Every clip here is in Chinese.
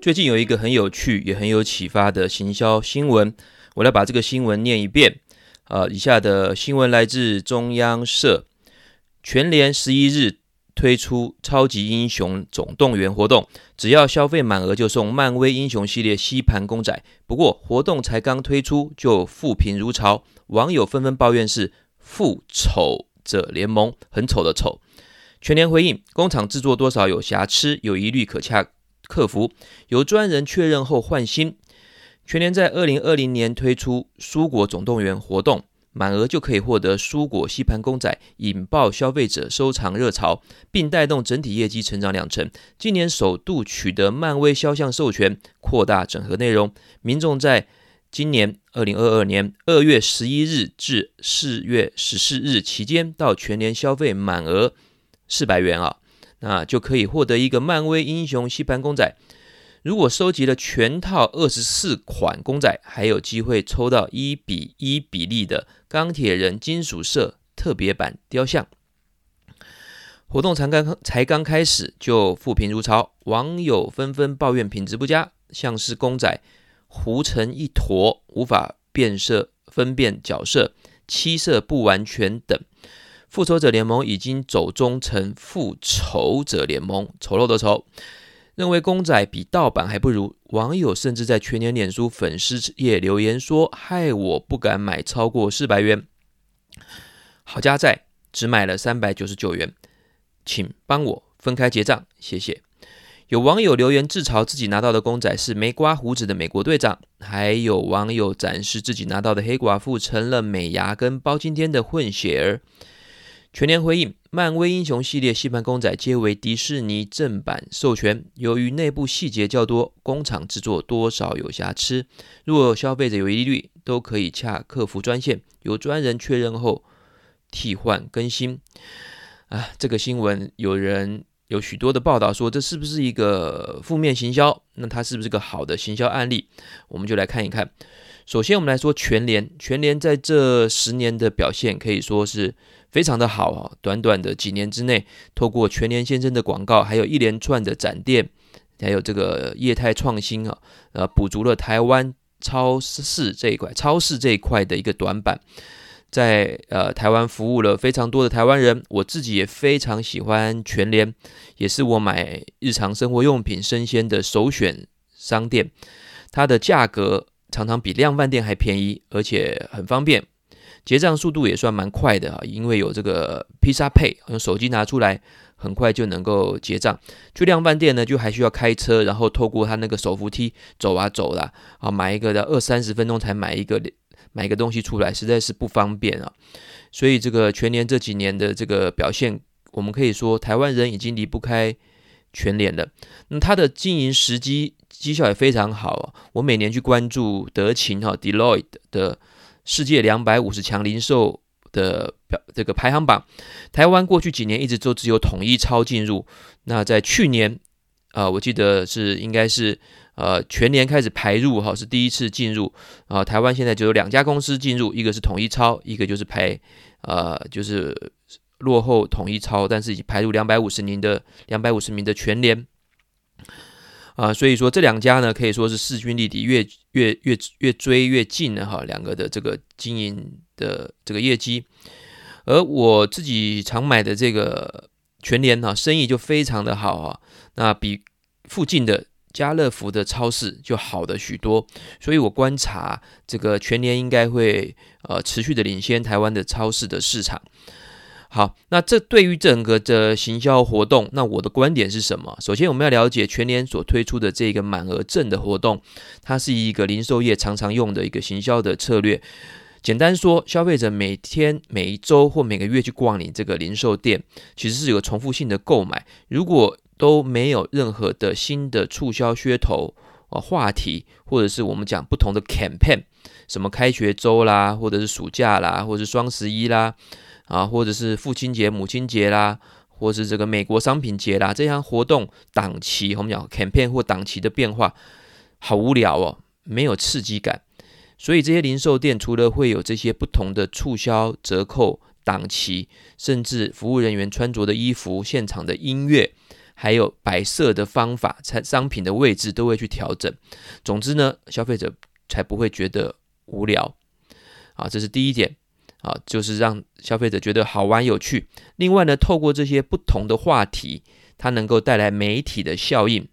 最近有一个很有趣也很有启发的行销新闻，我来把这个新闻念一遍。呃，以下的新闻来自中央社，全联十一日推出超级英雄总动员活动，只要消费满额就送漫威英雄系列吸盘公仔。不过活动才刚推出就负评如潮，网友纷纷抱怨是复仇者联盟，很丑的丑。全联回应，工厂制作多少有瑕疵，有疑虑可洽。客服由专人确认后换新。全联在二零二零年推出蔬果总动员活动，满额就可以获得蔬果吸盘公仔，引爆消费者收藏热潮，并带动整体业绩成长两成。今年首度取得漫威肖像授权，扩大整合内容。民众在今年二零二二年二月十一日至四月十四日期间到全联消费满额四百元啊。那就可以获得一个漫威英雄吸盘公仔。如果收集了全套二十四款公仔，还有机会抽到一比一比例的钢铁人金属色特别版雕像。活动才刚才刚开始就负评如潮，网友纷纷抱怨品质不佳，像是公仔糊成一坨，无法辨色分辨角色，漆色不完全等。复仇者联盟已经走中成复仇者联盟，丑陋的丑，认为公仔比盗版还不如。网友甚至在全年脸书粉丝页留言说：“害我不敢买超过四百元，好家在只买了三百九十九元，请帮我分开结账，谢谢。”有网友留言自嘲自己拿到的公仔是没刮胡子的美国队长，还有网友展示自己拿到的黑寡妇成了美牙跟包青天的混血儿。全联回应：漫威英雄系列吸盘公仔皆为迪士尼正版授权，由于内部细节较多，工厂制作多少有瑕疵。若消费者有疑虑，都可以洽客服专线，由专人确认后替换更新。啊，这个新闻有人有许多的报道说，这是不是一个负面行销？那它是不是个好的行销案例？我们就来看一看。首先，我们来说全联，全联在这十年的表现可以说是。非常的好啊！短短的几年之内，透过全联先生的广告，还有一连串的展店，还有这个业态创新啊，呃，补足了台湾超市这一块、超市这一块的一个短板，在呃台湾服务了非常多的台湾人。我自己也非常喜欢全联，也是我买日常生活用品生鲜的首选商店。它的价格常常比量贩店还便宜，而且很方便。结账速度也算蛮快的啊，因为有这个披萨配用手机拿出来，很快就能够结账。去量贩店呢，就还需要开车，然后透过他那个手扶梯走啊走啦，啊，买一个的二三十分钟才买一个买一个东西出来，实在是不方便啊。所以这个全联这几年的这个表现，我们可以说台湾人已经离不开全联了。那它的经营时机绩效也非常好啊。我每年去关注德勤哈 Deloitte 的。世界两百五十强零售的表这个排行榜，台湾过去几年一直都只有统一超进入。那在去年，啊，我记得是应该是呃全联开始排入哈，是第一次进入啊。台湾现在就有两家公司进入，一个是统一超，一个就是排呃就是落后统一超，但是已经排入两百五十名的两百五十名的全联。啊，所以说这两家呢，可以说是势均力敌，越越越越追越近了哈，两个的这个经营的这个业绩。而我自己常买的这个全联哈，生意就非常的好啊，那比附近的家乐福的超市就好的许多。所以我观察这个全联应该会呃持续的领先台湾的超市的市场。好，那这对于整个的行销活动，那我的观点是什么？首先，我们要了解全年所推出的这个满额赠的活动，它是一个零售业常常用的一个行销的策略。简单说，消费者每天、每一周或每个月去逛你这个零售店，其实是有重复性的购买。如果都没有任何的新的促销噱头、啊话题，或者是我们讲不同的 campaign，什么开学周啦，或者是暑假啦，或者是双十一啦。啊，或者是父亲节、母亲节啦，或是这个美国商品节啦，这项活动档期，我们讲 campaign 或档期的变化，好无聊哦，没有刺激感。所以这些零售店除了会有这些不同的促销、折扣、档期，甚至服务人员穿着的衣服、现场的音乐，还有摆设的方法、产商品的位置都会去调整。总之呢，消费者才不会觉得无聊啊，这是第一点啊，就是让消费者觉得好玩有趣。另外呢，透过这些不同的话题，它能够带来媒体的效应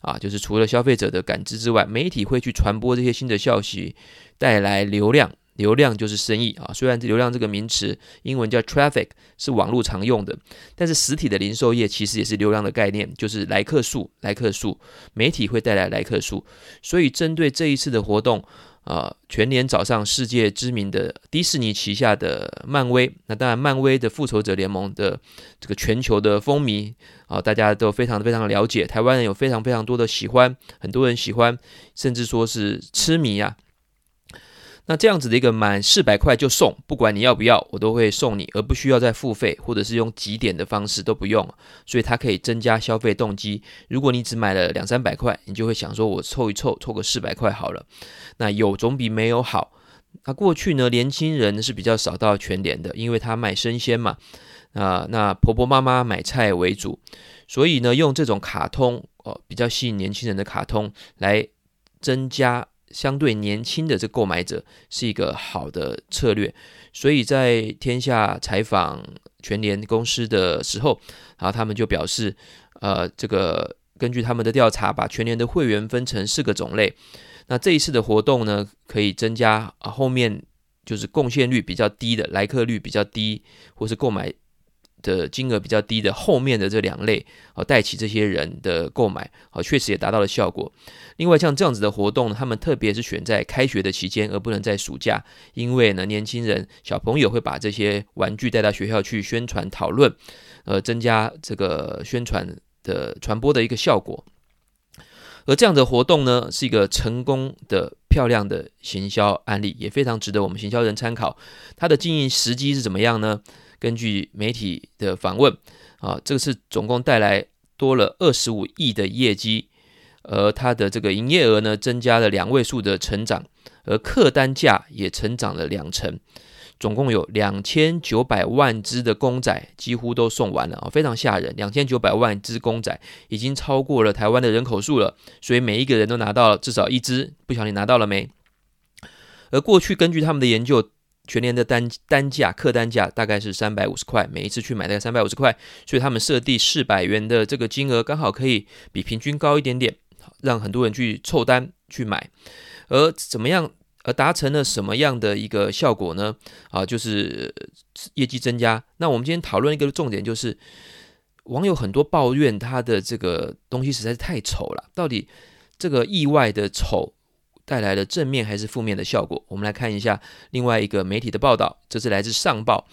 啊，就是除了消费者的感知之外，媒体会去传播这些新的消息，带来流量。流量就是生意啊，虽然流量这个名词英文叫 traffic 是网络常用的，但是实体的零售业其实也是流量的概念，就是来客数，来客数，媒体会带来来客数，所以针对这一次的活动啊，全年早上世界知名的迪士尼旗下的漫威，那当然漫威的复仇者联盟的这个全球的风靡啊，大家都非常非常了解，台湾人有非常非常多的喜欢，很多人喜欢，甚至说是痴迷啊。那这样子的一个满四百块就送，不管你要不要，我都会送你，而不需要再付费，或者是用集点的方式都不用，所以它可以增加消费动机。如果你只买了两三百块，你就会想说，我凑一凑，凑个四百块好了。那有总比没有好。那过去呢，年轻人是比较少到全联的，因为他卖生鲜嘛，啊，那婆婆妈妈买菜为主，所以呢，用这种卡通哦，比较吸引年轻人的卡通来增加。相对年轻的这购买者是一个好的策略，所以在天下采访全联公司的时候，然后他们就表示，呃，这个根据他们的调查，把全联的会员分成四个种类。那这一次的活动呢，可以增加啊后面就是贡献率比较低的来客率比较低，或是购买。的金额比较低的后面的这两类，好，带起这些人的购买，好，确实也达到了效果。另外，像这样子的活动，他们特别是选在开学的期间，而不能在暑假，因为呢，年轻人小朋友会把这些玩具带到学校去宣传讨论，呃，增加这个宣传的传播的一个效果。而这样的活动呢，是一个成功的漂亮的行销案例，也非常值得我们行销人参考。它的经营时机是怎么样呢？根据媒体的访问，啊，这个是总共带来多了二十五亿的业绩，而它的这个营业额呢，增加了两位数的成长，而客单价也成长了两成，总共有两千九百万只的公仔几乎都送完了啊，非常吓人，两千九百万只公仔已经超过了台湾的人口数了，所以每一个人都拿到了至少一只，不晓得你拿到了没？而过去根据他们的研究。全年的单单价客单价大概是三百五十块，每一次去买大概三百五十块，所以他们设定四百元的这个金额，刚好可以比平均高一点点，让很多人去凑单去买。而怎么样，而达成了什么样的一个效果呢？啊，就是业绩增加。那我们今天讨论一个重点，就是网友很多抱怨他的这个东西实在是太丑了，到底这个意外的丑，带来了正面还是负面的效果？我们来看一下另外一个媒体的报道，这是来自上报。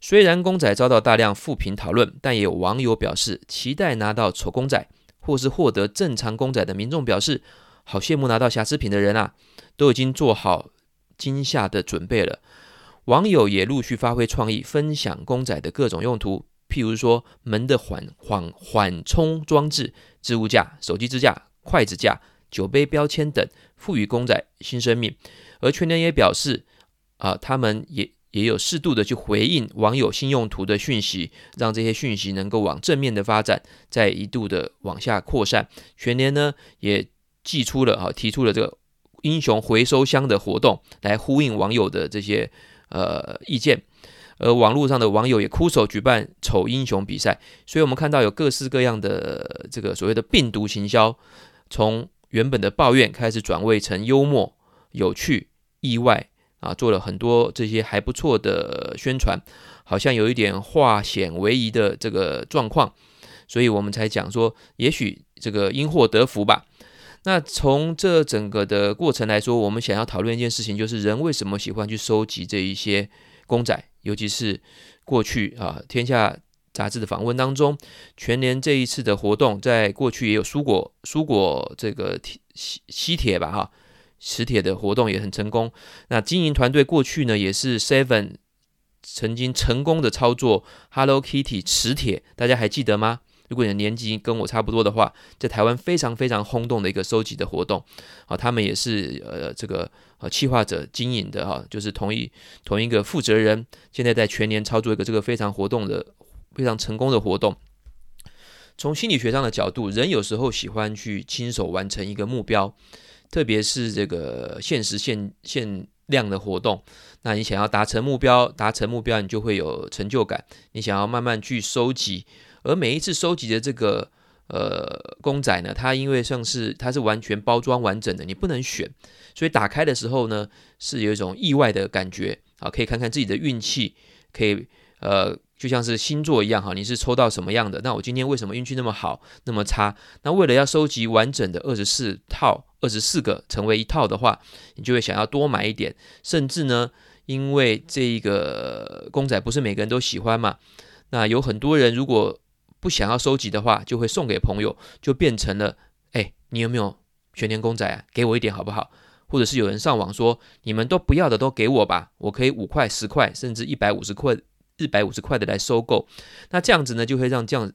虽然公仔遭到大量负评讨论，但也有网友表示期待拿到丑公仔，或是获得正常公仔的民众表示，好羡慕拿到瑕疵品的人啊，都已经做好惊吓的准备了。网友也陆续发挥创意，分享公仔的各种用途，譬如说门的缓缓缓冲装置、置物架、手机支架、筷子架。酒杯标签等，赋予公仔新生命。而全联也表示，啊，他们也也有适度的去回应网友新用途的讯息，让这些讯息能够往正面的发展，再一度的往下扩散。全联呢也寄出了啊，提出了这个英雄回收箱的活动，来呼应网友的这些呃意见。而网络上的网友也哭手举办丑英雄比赛，所以我们看到有各式各样的这个所谓的病毒行销，从原本的抱怨开始转为成幽默、有趣、意外啊，做了很多这些还不错的宣传，好像有一点化险为夷的这个状况，所以我们才讲说，也许这个因祸得福吧。那从这整个的过程来说，我们想要讨论一件事情，就是人为什么喜欢去收集这一些公仔，尤其是过去啊，天下。杂志的访问当中，全年这一次的活动，在过去也有蔬果蔬果这个铁吸吸铁吧哈，磁铁的活动也很成功。那经营团队过去呢，也是 Seven 曾经成功的操作 Hello Kitty 磁铁，大家还记得吗？如果你的年纪跟我差不多的话，在台湾非常非常轰动的一个收集的活动啊，他们也是呃这个呃企划者经营的哈，就是同一同一个负责人，现在在全年操作一个这个非常活动的。非常成功的活动，从心理学上的角度，人有时候喜欢去亲手完成一个目标，特别是这个限时限限量的活动。那你想要达成目标，达成目标，你就会有成就感。你想要慢慢去收集，而每一次收集的这个呃公仔呢，它因为像是它是完全包装完整的，你不能选，所以打开的时候呢，是有一种意外的感觉啊，可以看看自己的运气，可以呃。就像是星座一样哈，你是抽到什么样的？那我今天为什么运气那么好，那么差？那为了要收集完整的二十四套、二十四个成为一套的话，你就会想要多买一点。甚至呢，因为这一个公仔不是每个人都喜欢嘛，那有很多人如果不想要收集的话，就会送给朋友，就变成了哎，你有没有全年公仔啊？给我一点好不好？或者是有人上网说，你们都不要的都给我吧，我可以五块、十块，甚至一百五十块。一百五十块的来收购，那这样子呢，就会让这样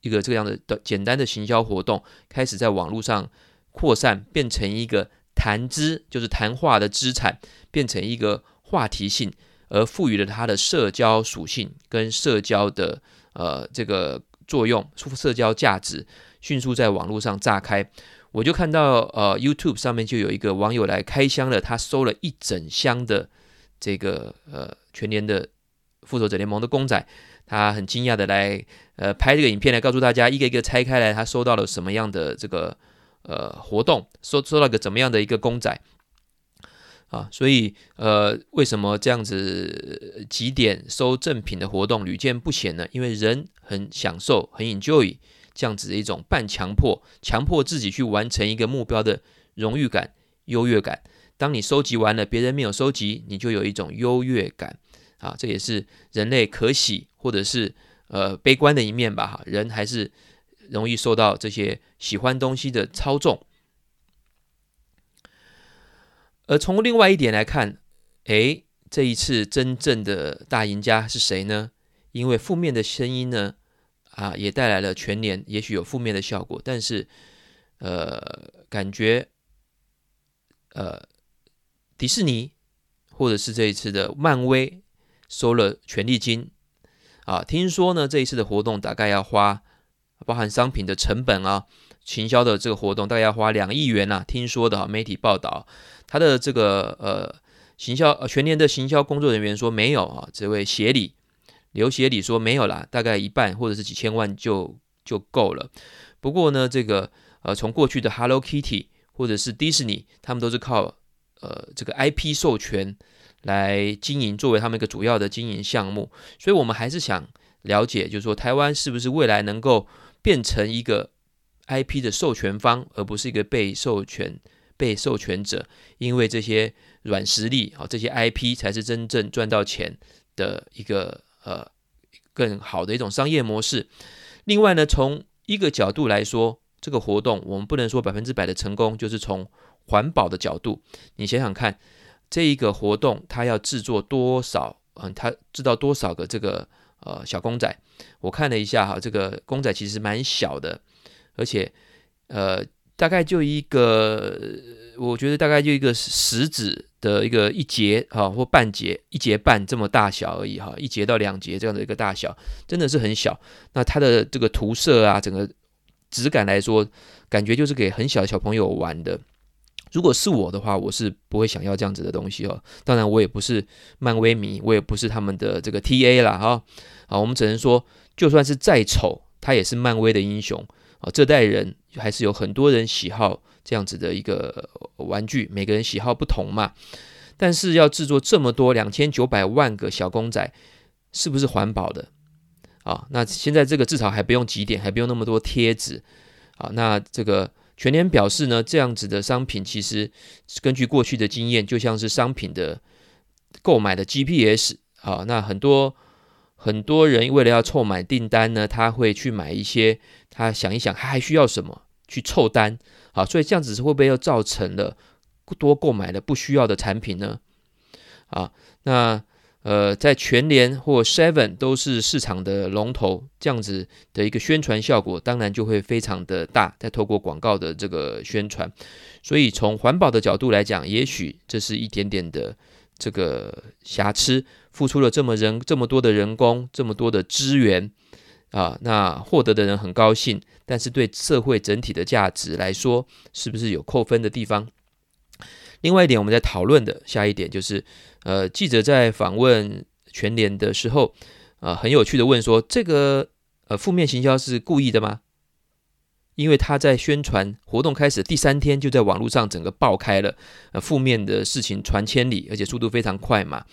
一个这样的的简单的行销活动开始在网络上扩散，变成一个谈资，就是谈话的资产，变成一个话题性，而赋予了它的社交属性跟社交的呃这个作用，社交价值迅速在网络上炸开。我就看到呃 YouTube 上面就有一个网友来开箱了，他收了一整箱的这个呃全年的。复仇者联盟的公仔，他很惊讶的来呃拍这个影片来告诉大家，一个一个拆开来，他收到了什么样的这个呃活动，收收到个怎么样的一个公仔啊？所以呃为什么这样子几点收赠品的活动屡见不鲜呢？因为人很享受，很 enjoy 这样子的一种半强迫、强迫自己去完成一个目标的荣誉感、优越感。当你收集完了，别人没有收集，你就有一种优越感。啊，这也是人类可喜或者是呃悲观的一面吧。哈，人还是容易受到这些喜欢东西的操纵。而从另外一点来看，诶，这一次真正的大赢家是谁呢？因为负面的声音呢，啊，也带来了全年，也许有负面的效果，但是呃，感觉呃，迪士尼或者是这一次的漫威。收了权利金啊！听说呢，这一次的活动大概要花，包含商品的成本啊，行销的这个活动大概要花两亿元呐、啊。听说的媒体报道，他的这个呃行销呃全年的行销工作人员说没有啊。这位协理刘协理说没有啦，大概一半或者是几千万就就够了。不过呢，这个呃从过去的 Hello Kitty 或者是迪士尼，他们都是靠呃这个 IP 授权。来经营作为他们一个主要的经营项目，所以我们还是想了解，就是说台湾是不是未来能够变成一个 IP 的授权方，而不是一个被授权被授权者？因为这些软实力啊，这些 IP 才是真正赚到钱的一个呃更好的一种商业模式。另外呢，从一个角度来说，这个活动我们不能说百分之百的成功，就是从环保的角度，你想想看。这一个活动，它要制作多少？嗯，它制造多少个这个呃小公仔？我看了一下哈，这个公仔其实蛮小的，而且呃大概就一个，我觉得大概就一个食指的一个一节哈，或半节一节半这么大小而已哈，一节到两节这样的一个大小，真的是很小。那它的这个涂色啊，整个质感来说，感觉就是给很小的小朋友玩的。如果是我的话，我是不会想要这样子的东西哦。当然，我也不是漫威迷，我也不是他们的这个 TA 啦。哈。啊，我们只能说，就算是再丑，他也是漫威的英雄啊。这代人还是有很多人喜好这样子的一个玩具，每个人喜好不同嘛。但是要制作这么多两千九百万个小公仔，是不是环保的啊？那现在这个至少还不用集点，还不用那么多贴纸啊。那这个。全联表示呢，这样子的商品其实根据过去的经验，就像是商品的购买的 GPS 啊，那很多很多人为了要凑买订单呢，他会去买一些，他想一想他还需要什么去凑单啊，所以这样子是会不会又造成了多购买了不需要的产品呢？啊，那。呃，在全联或 Seven 都是市场的龙头，这样子的一个宣传效果，当然就会非常的大。再透过广告的这个宣传，所以从环保的角度来讲，也许这是一点点的这个瑕疵，付出了这么人这么多的人工，这么多的资源，啊，那获得的人很高兴，但是对社会整体的价值来说，是不是有扣分的地方？另外一点，我们在讨论的下一点就是，呃，记者在访问全联的时候，呃，很有趣的问说，这个呃负面行销是故意的吗？因为他在宣传活动开始第三天，就在网络上整个爆开了，呃，负面的事情传千里，而且速度非常快嘛。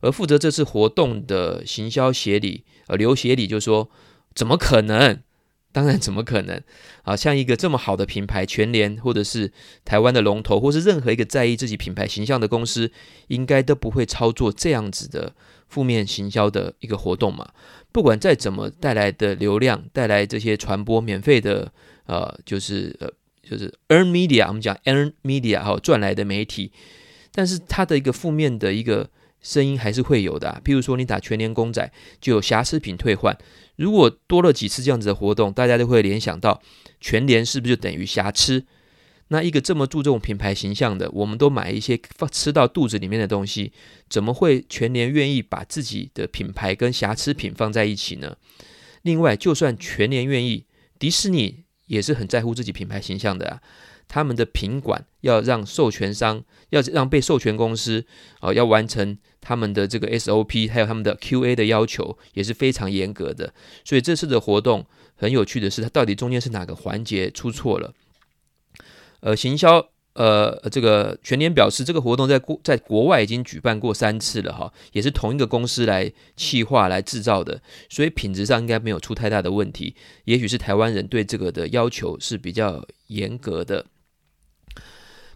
而负责这次活动的行销协理，呃，刘协理就说：“怎么可能？当然怎么可能？啊，像一个这么好的品牌，全联或者是台湾的龙头，或是任何一个在意自己品牌形象的公司，应该都不会操作这样子的负面行销的一个活动嘛。不管再怎么带来的流量，带来这些传播免费的。”呃，就是呃，就是 earn media，我们讲 earn media 哈，赚来的媒体，但是它的一个负面的一个声音还是会有的啊。譬如说，你打全联公仔就有瑕疵品退换，如果多了几次这样子的活动，大家都会联想到全联是不是就等于瑕疵？那一个这么注重品牌形象的，我们都买一些放吃到肚子里面的东西，怎么会全联愿意把自己的品牌跟瑕疵品放在一起呢？另外，就算全联愿意，迪士尼。也是很在乎自己品牌形象的啊，他们的品管要让授权商，要让被授权公司啊、要完成他们的这个 SOP，还有他们的 QA 的要求也是非常严格的。所以这次的活动很有趣的是，它到底中间是哪个环节出错了？呃，行销。呃，这个全年表示，这个活动在国在国外已经举办过三次了哈，也是同一个公司来企划来制造的，所以品质上应该没有出太大的问题。也许是台湾人对这个的要求是比较严格的。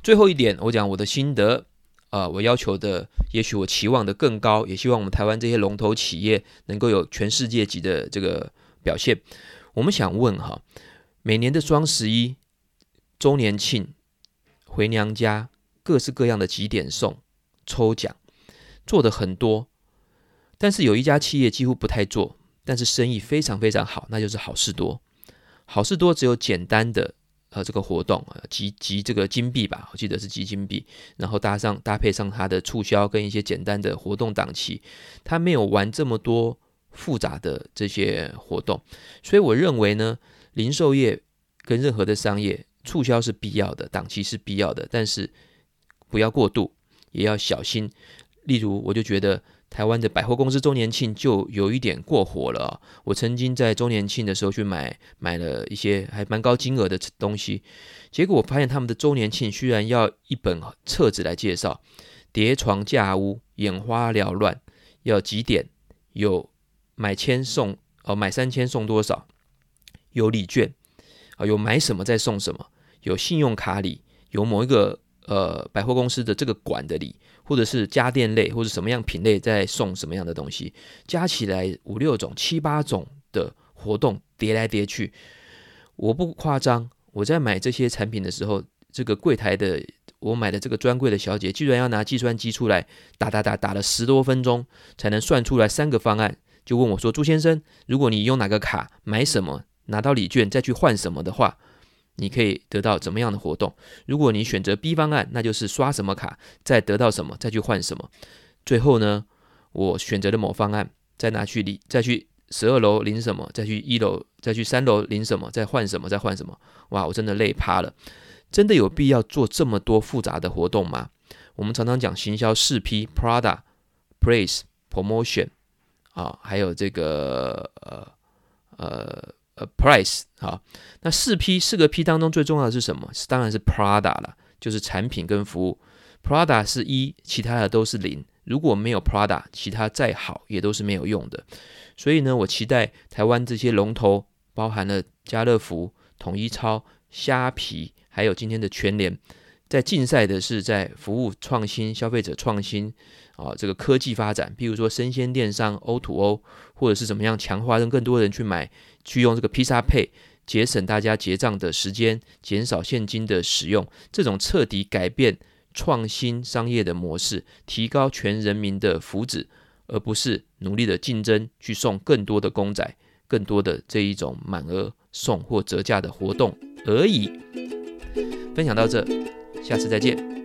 最后一点，我讲我的心得啊、我要求的，也许我期望的更高，也希望我们台湾这些龙头企业能够有全世界级的这个表现。我们想问哈，每年的双十一周年庆。回娘家，各式各样的几点送、抽奖，做的很多。但是有一家企业几乎不太做，但是生意非常非常好，那就是好事多。好事多只有简单的呃这个活动啊，集集这个金币吧，我记得是集金币，然后搭上搭配上它的促销跟一些简单的活动档期，它没有玩这么多复杂的这些活动。所以我认为呢，零售业跟任何的商业。促销是必要的，档期是必要的，但是不要过度，也要小心。例如，我就觉得台湾的百货公司周年庆就有一点过火了啊。我曾经在周年庆的时候去买买了一些还蛮高金额的东西，结果我发现他们的周年庆居然要一本册子来介绍，叠床架屋，眼花缭乱，要几点，有买千送哦，买三千送多少，有礼券。啊，有买什么再送什么，有信用卡礼，有某一个呃百货公司的这个馆的礼，或者是家电类或者什么样品类在送什么样的东西，加起来五六种、七八种的活动叠来叠去，我不夸张，我在买这些产品的时候，这个柜台的我买的这个专柜的小姐居然要拿计算机出来打打打打了十多分钟才能算出来三个方案，就问我说：“朱先生，如果你用哪个卡买什么？”拿到礼券再去换什么的话，你可以得到怎么样的活动？如果你选择 B 方案，那就是刷什么卡再得到什么，再去换什么。最后呢，我选择了某方案，再拿去领，再去十二楼领什么，再去一楼，再去三楼领什么，再换什么，再换什么。哇，我真的累趴了！真的有必要做这么多复杂的活动吗？我们常常讲行销四 P Product Place Promotion 啊，还有这个呃呃。呃，price 好，那四 P 四个 P 当中最重要的是什么？是当然是 Prada 了，就是产品跟服务。Prada 是一，其他的都是零。如果没有 Prada，其他再好也都是没有用的。所以呢，我期待台湾这些龙头，包含了家乐福、统一超、虾皮，还有今天的全联，在竞赛的是在服务创新、消费者创新啊，这个科技发展，譬如说生鲜电商 O to O，或者是怎么样强化让更多人去买。去用这个披萨配节省大家结账的时间，减少现金的使用，这种彻底改变创新商业的模式，提高全人民的福祉，而不是努力的竞争去送更多的公仔，更多的这一种满额送或折价的活动而已。分享到这，下次再见。